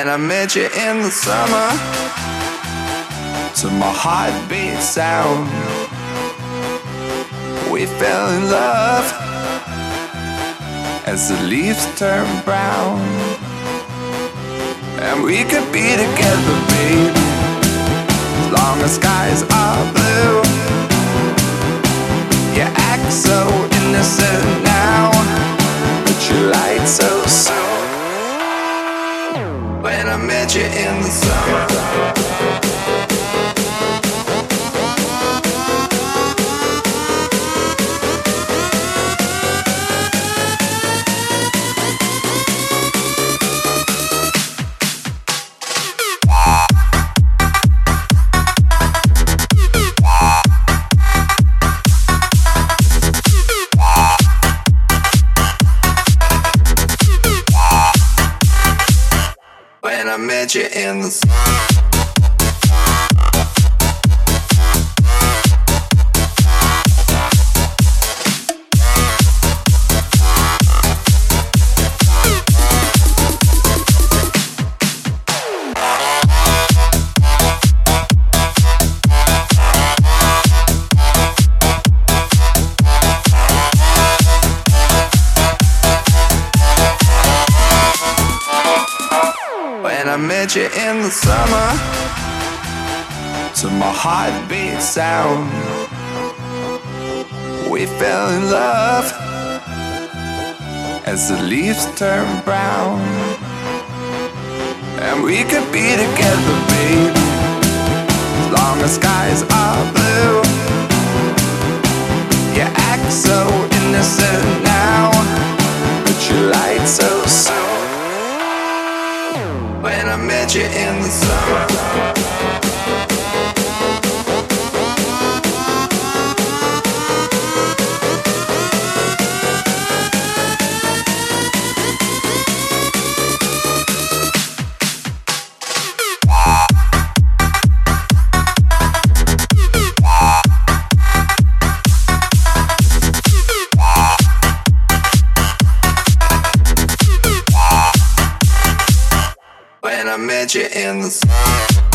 in the summer to my heartbeat sound. We fell in love as the leaves turn brown. And we could be together, baby, as long as skies are blue. You act so innocent now, you in the summer. You in the summer. Met you in the summer. To my heartbeat sound We fell in love. As the leaves turn brown And we could be together, baby. As long as skies are blue. You act so innocent I met you in the summer.